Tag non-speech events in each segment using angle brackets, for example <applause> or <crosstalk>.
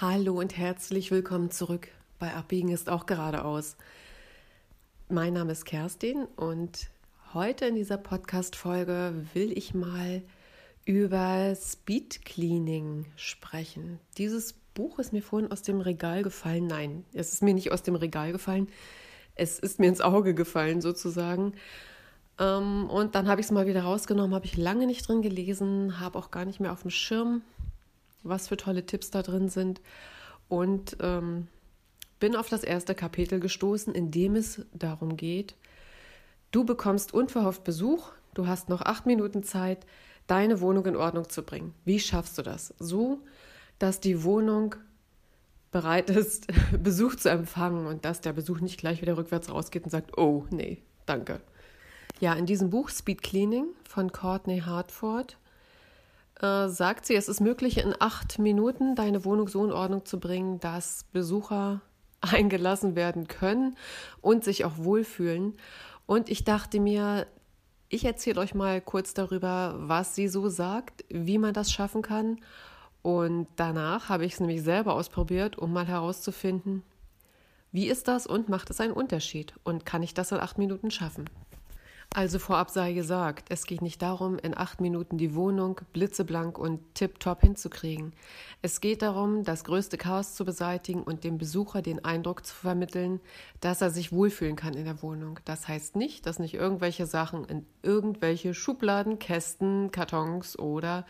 Hallo und herzlich willkommen zurück bei Abbiegen ist auch geradeaus. Mein Name ist Kerstin und heute in dieser Podcast-Folge will ich mal über Speed Cleaning sprechen. Dieses Buch ist mir vorhin aus dem Regal gefallen. Nein, es ist mir nicht aus dem Regal gefallen. Es ist mir ins Auge gefallen sozusagen. Ähm, und dann habe ich es mal wieder rausgenommen, habe ich lange nicht drin gelesen, habe auch gar nicht mehr auf dem Schirm, was für tolle Tipps da drin sind. Und ähm, bin auf das erste Kapitel gestoßen, in dem es darum geht, du bekommst unverhofft Besuch, du hast noch acht Minuten Zeit, deine Wohnung in Ordnung zu bringen. Wie schaffst du das? So, dass die Wohnung bereit ist, <laughs> Besuch zu empfangen und dass der Besuch nicht gleich wieder rückwärts rausgeht und sagt, oh nee, danke. Ja, in diesem Buch Speed Cleaning von Courtney Hartford äh, sagt sie, es ist möglich, in acht Minuten deine Wohnung so in Ordnung zu bringen, dass Besucher <laughs> eingelassen werden können und sich auch wohlfühlen. Und ich dachte mir, ich erzähle euch mal kurz darüber, was sie so sagt, wie man das schaffen kann. Und danach habe ich es nämlich selber ausprobiert, um mal herauszufinden, wie ist das und macht es einen Unterschied? Und kann ich das in acht Minuten schaffen? Also vorab sei gesagt, es geht nicht darum, in acht Minuten die Wohnung blitzeblank und tipptopp hinzukriegen. Es geht darum, das größte Chaos zu beseitigen und dem Besucher den Eindruck zu vermitteln, dass er sich wohlfühlen kann in der Wohnung. Das heißt nicht, dass nicht irgendwelche Sachen in irgendwelche Schubladen, Kästen, Kartons oder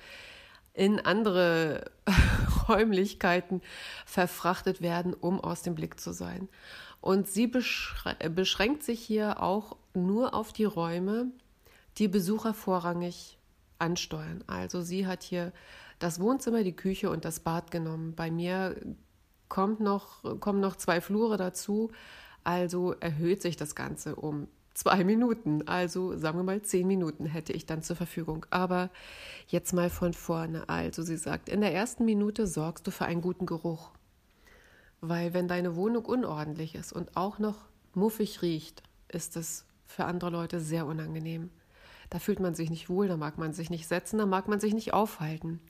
in andere <laughs> Räumlichkeiten verfrachtet werden, um aus dem Blick zu sein. Und sie beschränkt sich hier auch nur auf die Räume, die Besucher vorrangig ansteuern. Also sie hat hier das Wohnzimmer, die Küche und das Bad genommen. Bei mir kommt noch, kommen noch zwei Flure dazu. Also erhöht sich das Ganze um zwei Minuten. Also sagen wir mal zehn Minuten hätte ich dann zur Verfügung. Aber jetzt mal von vorne. Also sie sagt, in der ersten Minute sorgst du für einen guten Geruch. Weil wenn deine Wohnung unordentlich ist und auch noch muffig riecht, ist es für andere Leute sehr unangenehm. Da fühlt man sich nicht wohl, da mag man sich nicht setzen, da mag man sich nicht aufhalten.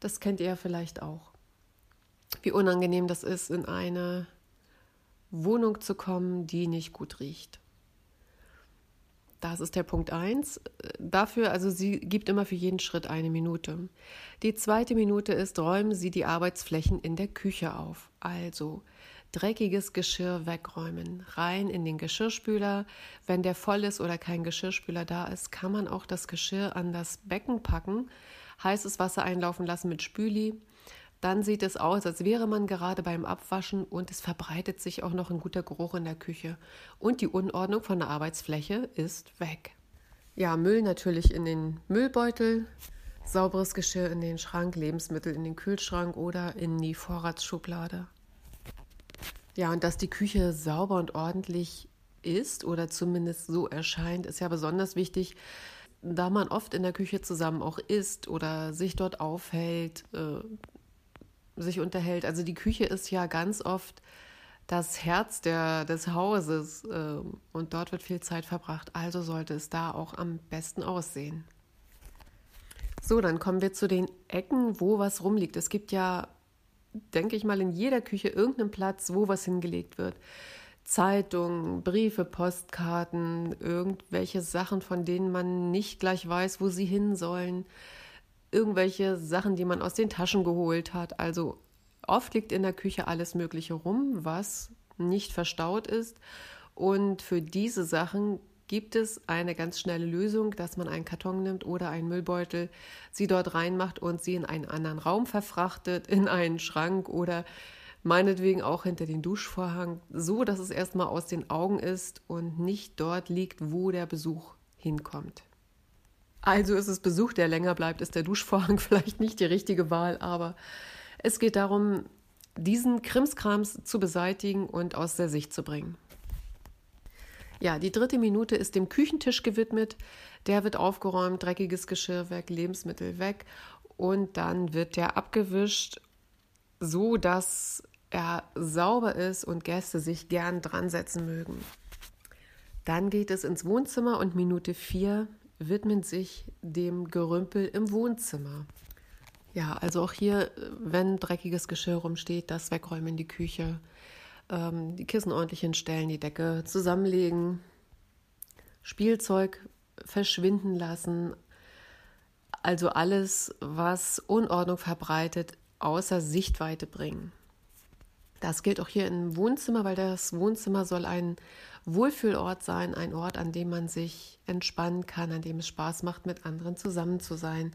Das kennt ihr vielleicht auch. Wie unangenehm das ist, in eine Wohnung zu kommen, die nicht gut riecht. Das ist der Punkt 1. Dafür, also sie gibt immer für jeden Schritt eine Minute. Die zweite Minute ist, räumen Sie die Arbeitsflächen in der Küche auf. Also dreckiges Geschirr wegräumen, rein in den Geschirrspüler. Wenn der voll ist oder kein Geschirrspüler da ist, kann man auch das Geschirr an das Becken packen, heißes Wasser einlaufen lassen mit Spüli dann sieht es aus, als wäre man gerade beim Abwaschen und es verbreitet sich auch noch ein guter Geruch in der Küche. Und die Unordnung von der Arbeitsfläche ist weg. Ja, Müll natürlich in den Müllbeutel, sauberes Geschirr in den Schrank, Lebensmittel in den Kühlschrank oder in die Vorratsschublade. Ja, und dass die Küche sauber und ordentlich ist oder zumindest so erscheint, ist ja besonders wichtig, da man oft in der Küche zusammen auch isst oder sich dort aufhält, äh, sich unterhält. Also die Küche ist ja ganz oft das Herz der, des Hauses äh, und dort wird viel Zeit verbracht. Also sollte es da auch am besten aussehen. So, dann kommen wir zu den Ecken, wo was rumliegt. Es gibt ja, denke ich mal, in jeder Küche irgendeinen Platz, wo was hingelegt wird. Zeitungen, Briefe, Postkarten, irgendwelche Sachen, von denen man nicht gleich weiß, wo sie hin sollen irgendwelche Sachen, die man aus den Taschen geholt hat. Also oft liegt in der Küche alles Mögliche rum, was nicht verstaut ist. Und für diese Sachen gibt es eine ganz schnelle Lösung, dass man einen Karton nimmt oder einen Müllbeutel, sie dort reinmacht und sie in einen anderen Raum verfrachtet, in einen Schrank oder meinetwegen auch hinter den Duschvorhang, so dass es erstmal aus den Augen ist und nicht dort liegt, wo der Besuch hinkommt. Also ist es Besuch, der länger bleibt, ist der Duschvorhang <laughs> vielleicht nicht die richtige Wahl, aber es geht darum, diesen Krimskrams zu beseitigen und aus der Sicht zu bringen. Ja, die dritte Minute ist dem Küchentisch gewidmet. Der wird aufgeräumt, dreckiges Geschirr weg, Lebensmittel weg und dann wird der abgewischt, so dass er sauber ist und Gäste sich gern dran setzen mögen. Dann geht es ins Wohnzimmer und Minute vier widmen sich dem Gerümpel im Wohnzimmer. Ja, also auch hier, wenn dreckiges Geschirr rumsteht, das wegräumen in die Küche, ähm, die Kissen ordentlich hinstellen, die Decke zusammenlegen, Spielzeug verschwinden lassen. Also alles, was Unordnung verbreitet, außer Sichtweite bringen. Das gilt auch hier im Wohnzimmer, weil das Wohnzimmer soll ein Wohlfühlort sein, ein Ort, an dem man sich entspannen kann, an dem es Spaß macht, mit anderen zusammen zu sein.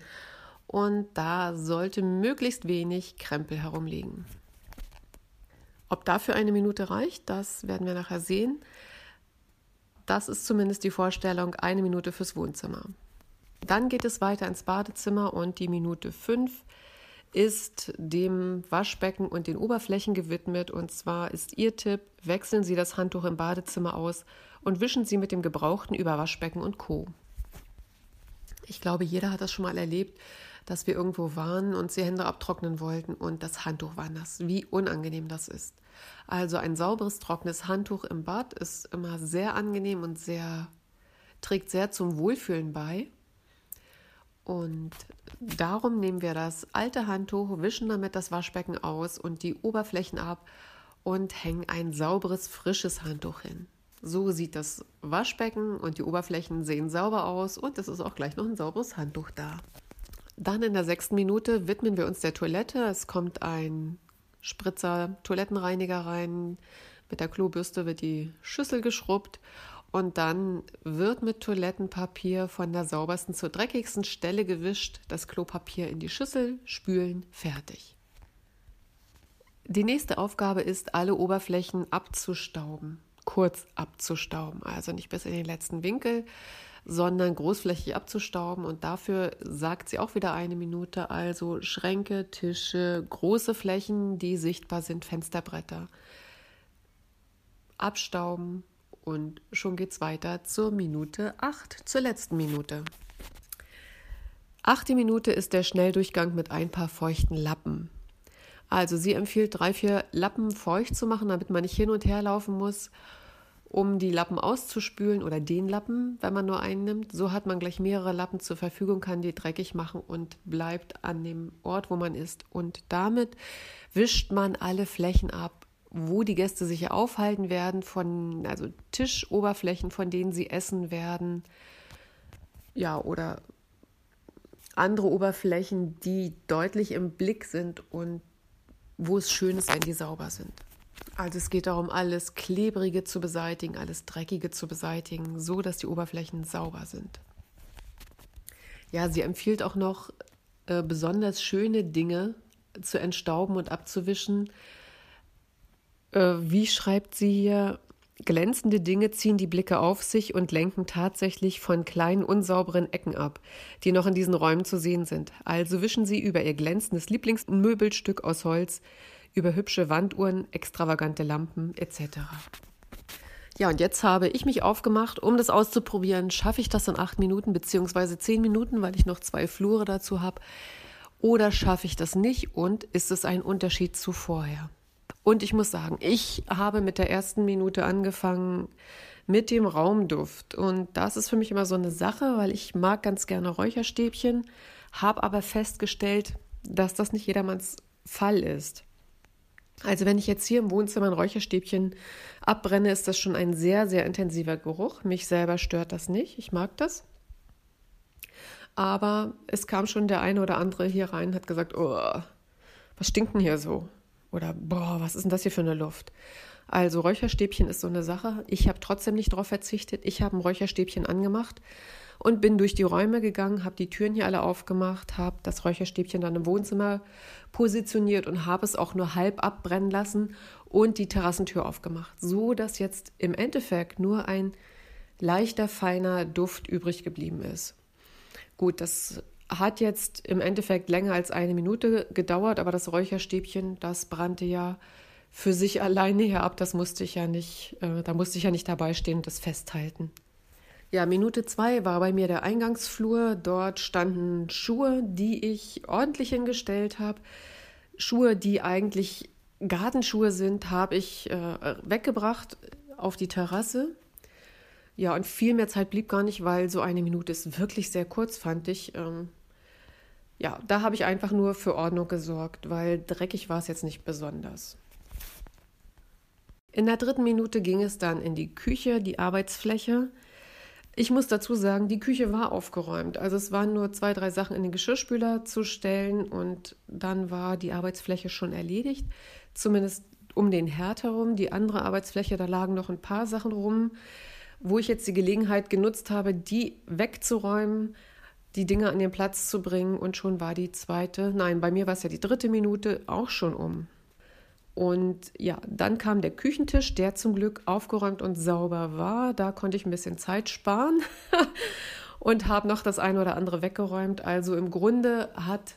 Und da sollte möglichst wenig Krempel herumliegen. Ob dafür eine Minute reicht, das werden wir nachher sehen. Das ist zumindest die Vorstellung, eine Minute fürs Wohnzimmer. Dann geht es weiter ins Badezimmer und die Minute fünf ist dem Waschbecken und den Oberflächen gewidmet. Und zwar ist Ihr Tipp, wechseln Sie das Handtuch im Badezimmer aus und wischen Sie mit dem Gebrauchten über Waschbecken und Co. Ich glaube, jeder hat das schon mal erlebt, dass wir irgendwo waren und sie Hände abtrocknen wollten und das Handtuch war nass. Wie unangenehm das ist. Also ein sauberes, trockenes Handtuch im Bad ist immer sehr angenehm und sehr trägt sehr zum Wohlfühlen bei. Und darum nehmen wir das alte Handtuch, wischen damit das Waschbecken aus und die Oberflächen ab und hängen ein sauberes, frisches Handtuch hin. So sieht das Waschbecken und die Oberflächen sehen sauber aus und es ist auch gleich noch ein sauberes Handtuch da. Dann in der sechsten Minute widmen wir uns der Toilette. Es kommt ein Spritzer Toilettenreiniger rein. Mit der Klobürste wird die Schüssel geschrubbt und dann wird mit Toilettenpapier von der saubersten zur dreckigsten Stelle gewischt, das Klopapier in die Schüssel, spülen, fertig. Die nächste Aufgabe ist, alle Oberflächen abzustauben, kurz abzustauben, also nicht bis in den letzten Winkel, sondern großflächig abzustauben. Und dafür sagt sie auch wieder eine Minute. Also Schränke, Tische, große Flächen, die sichtbar sind, Fensterbretter. Abstauben und schon geht es weiter zur Minute 8, zur letzten Minute. Achte Minute ist der Schnelldurchgang mit ein paar feuchten Lappen. Also sie empfiehlt drei, vier Lappen feucht zu machen, damit man nicht hin und her laufen muss um die Lappen auszuspülen oder den Lappen, wenn man nur einen nimmt. So hat man gleich mehrere Lappen zur Verfügung, kann die dreckig machen und bleibt an dem Ort, wo man ist. Und damit wischt man alle Flächen ab, wo die Gäste sich aufhalten werden, von also Tischoberflächen, von denen sie essen werden. Ja, oder andere Oberflächen, die deutlich im Blick sind und wo es schön ist, wenn die sauber sind. Also es geht darum, alles Klebrige zu beseitigen, alles Dreckige zu beseitigen, so dass die Oberflächen sauber sind. Ja, sie empfiehlt auch noch, äh, besonders schöne Dinge zu entstauben und abzuwischen. Äh, wie schreibt sie hier? Glänzende Dinge ziehen die Blicke auf sich und lenken tatsächlich von kleinen unsauberen Ecken ab, die noch in diesen Räumen zu sehen sind. Also wischen Sie über Ihr glänzendes Lieblingsmöbelstück aus Holz über hübsche Wanduhren, extravagante Lampen etc. Ja, und jetzt habe ich mich aufgemacht, um das auszuprobieren. Schaffe ich das in acht Minuten beziehungsweise zehn Minuten, weil ich noch zwei Flure dazu habe? Oder schaffe ich das nicht und ist es ein Unterschied zu vorher? Und ich muss sagen, ich habe mit der ersten Minute angefangen mit dem Raumduft. Und das ist für mich immer so eine Sache, weil ich mag ganz gerne Räucherstäbchen, habe aber festgestellt, dass das nicht jedermanns Fall ist. Also wenn ich jetzt hier im Wohnzimmer ein Räucherstäbchen abbrenne, ist das schon ein sehr, sehr intensiver Geruch. Mich selber stört das nicht. Ich mag das. Aber es kam schon der eine oder andere hier rein und hat gesagt, oh, was stinkt denn hier so? Oder boah, was ist denn das hier für eine Luft? Also Räucherstäbchen ist so eine Sache. Ich habe trotzdem nicht darauf verzichtet. Ich habe ein Räucherstäbchen angemacht und bin durch die Räume gegangen, habe die Türen hier alle aufgemacht, habe das Räucherstäbchen dann im Wohnzimmer positioniert und habe es auch nur halb abbrennen lassen und die Terrassentür aufgemacht, so dass jetzt im Endeffekt nur ein leichter feiner Duft übrig geblieben ist. Gut, das hat jetzt im Endeffekt länger als eine Minute gedauert, aber das Räucherstäbchen, das brannte ja für sich alleine her ab. Das musste ich ja nicht, äh, da musste ich ja nicht dabei stehen und das festhalten. Ja, Minute zwei war bei mir der Eingangsflur. Dort standen Schuhe, die ich ordentlich hingestellt habe. Schuhe, die eigentlich Gartenschuhe sind, habe ich äh, weggebracht auf die Terrasse. Ja, und viel mehr Zeit blieb gar nicht, weil so eine Minute ist wirklich sehr kurz, fand ich. Ähm, ja, da habe ich einfach nur für Ordnung gesorgt, weil dreckig war es jetzt nicht besonders. In der dritten Minute ging es dann in die Küche, die Arbeitsfläche. Ich muss dazu sagen, die Küche war aufgeräumt. Also es waren nur zwei, drei Sachen in den Geschirrspüler zu stellen und dann war die Arbeitsfläche schon erledigt. Zumindest um den Herd herum. Die andere Arbeitsfläche, da lagen noch ein paar Sachen rum, wo ich jetzt die Gelegenheit genutzt habe, die wegzuräumen, die Dinge an den Platz zu bringen und schon war die zweite, nein, bei mir war es ja die dritte Minute auch schon um. Und ja, dann kam der Küchentisch, der zum Glück aufgeräumt und sauber war. Da konnte ich ein bisschen Zeit sparen <laughs> und habe noch das eine oder andere weggeräumt. Also im Grunde hat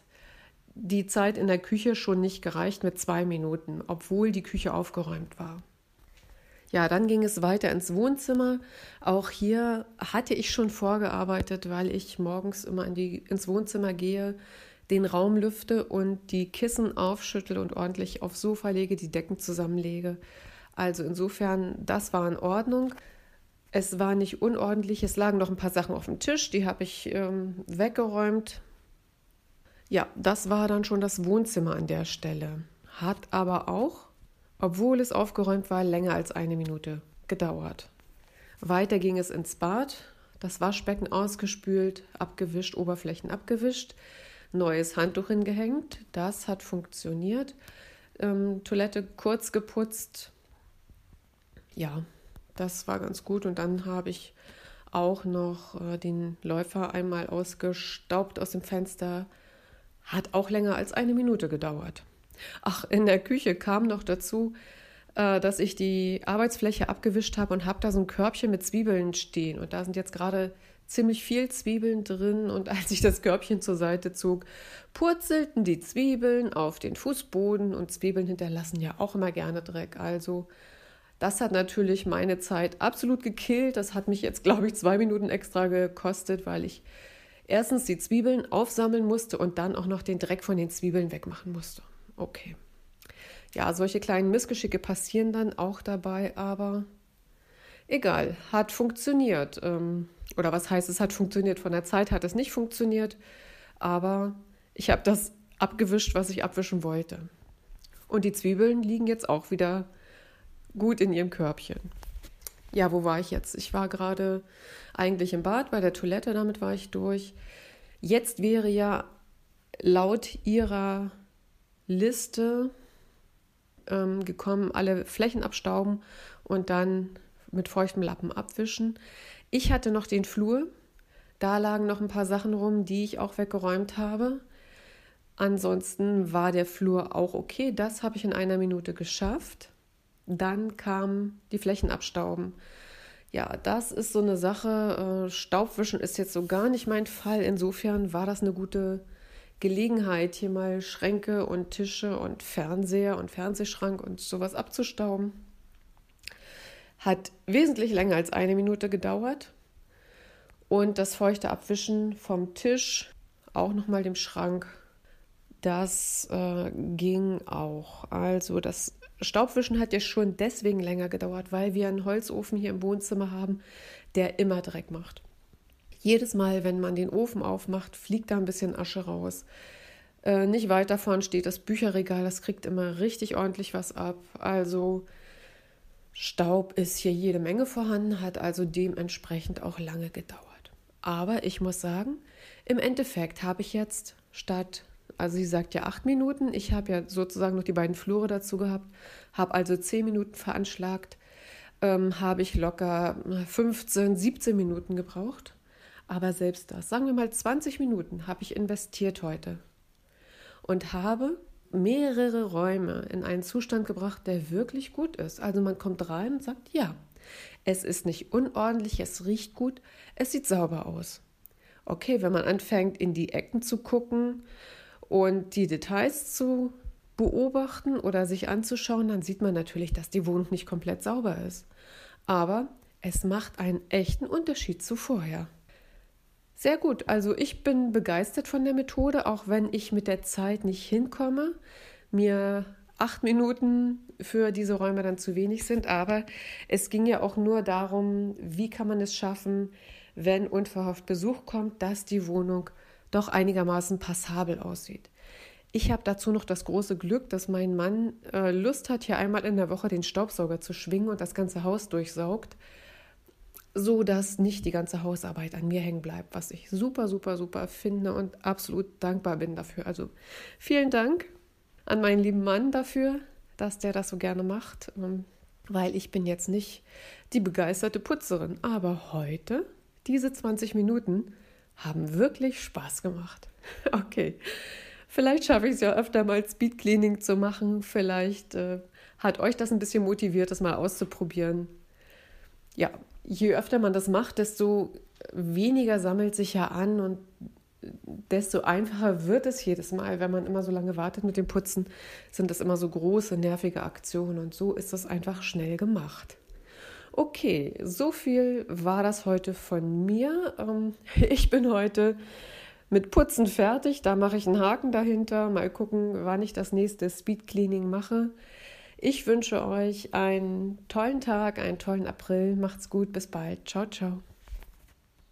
die Zeit in der Küche schon nicht gereicht mit zwei Minuten, obwohl die Küche aufgeräumt war. Ja, dann ging es weiter ins Wohnzimmer. Auch hier hatte ich schon vorgearbeitet, weil ich morgens immer in die, ins Wohnzimmer gehe, den Raum lüfte und die Kissen aufschüttel und ordentlich aufs Sofa lege, die Decken zusammenlege. Also insofern, das war in Ordnung. Es war nicht unordentlich, es lagen noch ein paar Sachen auf dem Tisch, die habe ich ähm, weggeräumt. Ja, das war dann schon das Wohnzimmer an der Stelle. Hat aber auch obwohl es aufgeräumt war, länger als eine Minute gedauert. Weiter ging es ins Bad, das Waschbecken ausgespült, abgewischt, Oberflächen abgewischt, neues Handtuch hingehängt, das hat funktioniert. Ähm, Toilette kurz geputzt, ja, das war ganz gut. Und dann habe ich auch noch äh, den Läufer einmal ausgestaubt aus dem Fenster. Hat auch länger als eine Minute gedauert. Ach, in der Küche kam noch dazu, äh, dass ich die Arbeitsfläche abgewischt habe und habe da so ein Körbchen mit Zwiebeln stehen. Und da sind jetzt gerade ziemlich viel Zwiebeln drin. Und als ich das Körbchen zur Seite zog, purzelten die Zwiebeln auf den Fußboden. Und Zwiebeln hinterlassen ja auch immer gerne Dreck. Also das hat natürlich meine Zeit absolut gekillt. Das hat mich jetzt, glaube ich, zwei Minuten extra gekostet, weil ich erstens die Zwiebeln aufsammeln musste und dann auch noch den Dreck von den Zwiebeln wegmachen musste. Okay. Ja, solche kleinen Missgeschicke passieren dann auch dabei, aber egal, hat funktioniert. Ähm, oder was heißt, es hat funktioniert? Von der Zeit hat es nicht funktioniert, aber ich habe das abgewischt, was ich abwischen wollte. Und die Zwiebeln liegen jetzt auch wieder gut in ihrem Körbchen. Ja, wo war ich jetzt? Ich war gerade eigentlich im Bad bei der Toilette, damit war ich durch. Jetzt wäre ja laut ihrer Liste ähm, gekommen, alle Flächen abstauben und dann mit feuchtem Lappen abwischen. Ich hatte noch den Flur. Da lagen noch ein paar Sachen rum, die ich auch weggeräumt habe. Ansonsten war der Flur auch okay. Das habe ich in einer Minute geschafft. Dann kam die Flächen abstauben. Ja, das ist so eine Sache. Äh, Staubwischen ist jetzt so gar nicht mein Fall. Insofern war das eine gute Gelegenheit, hier mal Schränke und Tische und Fernseher und Fernsehschrank und sowas abzustauben. Hat wesentlich länger als eine Minute gedauert. Und das feuchte Abwischen vom Tisch, auch nochmal dem Schrank, das äh, ging auch. Also das Staubwischen hat ja schon deswegen länger gedauert, weil wir einen Holzofen hier im Wohnzimmer haben, der immer Dreck macht. Jedes Mal, wenn man den Ofen aufmacht, fliegt da ein bisschen Asche raus. Äh, nicht weit davon steht das Bücherregal, das kriegt immer richtig ordentlich was ab. Also Staub ist hier jede Menge vorhanden, hat also dementsprechend auch lange gedauert. Aber ich muss sagen, im Endeffekt habe ich jetzt statt, also sie sagt ja acht Minuten, ich habe ja sozusagen noch die beiden Flure dazu gehabt, habe also zehn Minuten veranschlagt, ähm, habe ich locker 15, 17 Minuten gebraucht. Aber selbst das, sagen wir mal 20 Minuten, habe ich investiert heute und habe mehrere Räume in einen Zustand gebracht, der wirklich gut ist. Also man kommt rein und sagt, ja, es ist nicht unordentlich, es riecht gut, es sieht sauber aus. Okay, wenn man anfängt, in die Ecken zu gucken und die Details zu beobachten oder sich anzuschauen, dann sieht man natürlich, dass die Wohnung nicht komplett sauber ist. Aber es macht einen echten Unterschied zu vorher. Sehr gut. Also ich bin begeistert von der Methode, auch wenn ich mit der Zeit nicht hinkomme. Mir acht Minuten für diese Räume dann zu wenig sind. Aber es ging ja auch nur darum, wie kann man es schaffen, wenn unverhofft Besuch kommt, dass die Wohnung doch einigermaßen passabel aussieht. Ich habe dazu noch das große Glück, dass mein Mann äh, Lust hat, hier einmal in der Woche den Staubsauger zu schwingen und das ganze Haus durchsaugt, so dass nicht die ganze Hausarbeit an mir hängen bleibt, was ich super, super, super finde und absolut dankbar bin dafür. Also vielen Dank an meinen lieben Mann dafür, dass der das so gerne macht, ähm, weil ich bin jetzt nicht die begeisterte Putzerin, aber heute, diese 20 Minuten, haben wirklich Spaß gemacht. <laughs> Okay. Vielleicht schaffe ich es ja öfter mal Speed Cleaning zu machen. Vielleicht äh, hat euch das ein bisschen motiviert, das mal auszuprobieren. Ja, je öfter man das macht, desto weniger sammelt sich ja an und desto einfacher wird es jedes Mal, wenn man immer so lange wartet mit dem Putzen, sind das immer so große, nervige Aktionen und so ist das einfach schnell gemacht. Okay, so viel war das heute von mir. Ähm, <laughs> ich bin heute mit Putzen fertig. Da mache ich einen Haken dahinter. Mal gucken, wann ich das nächste Speed Cleaning mache. Ich wünsche euch einen tollen Tag, einen tollen April. Macht's gut, bis bald. Ciao, ciao.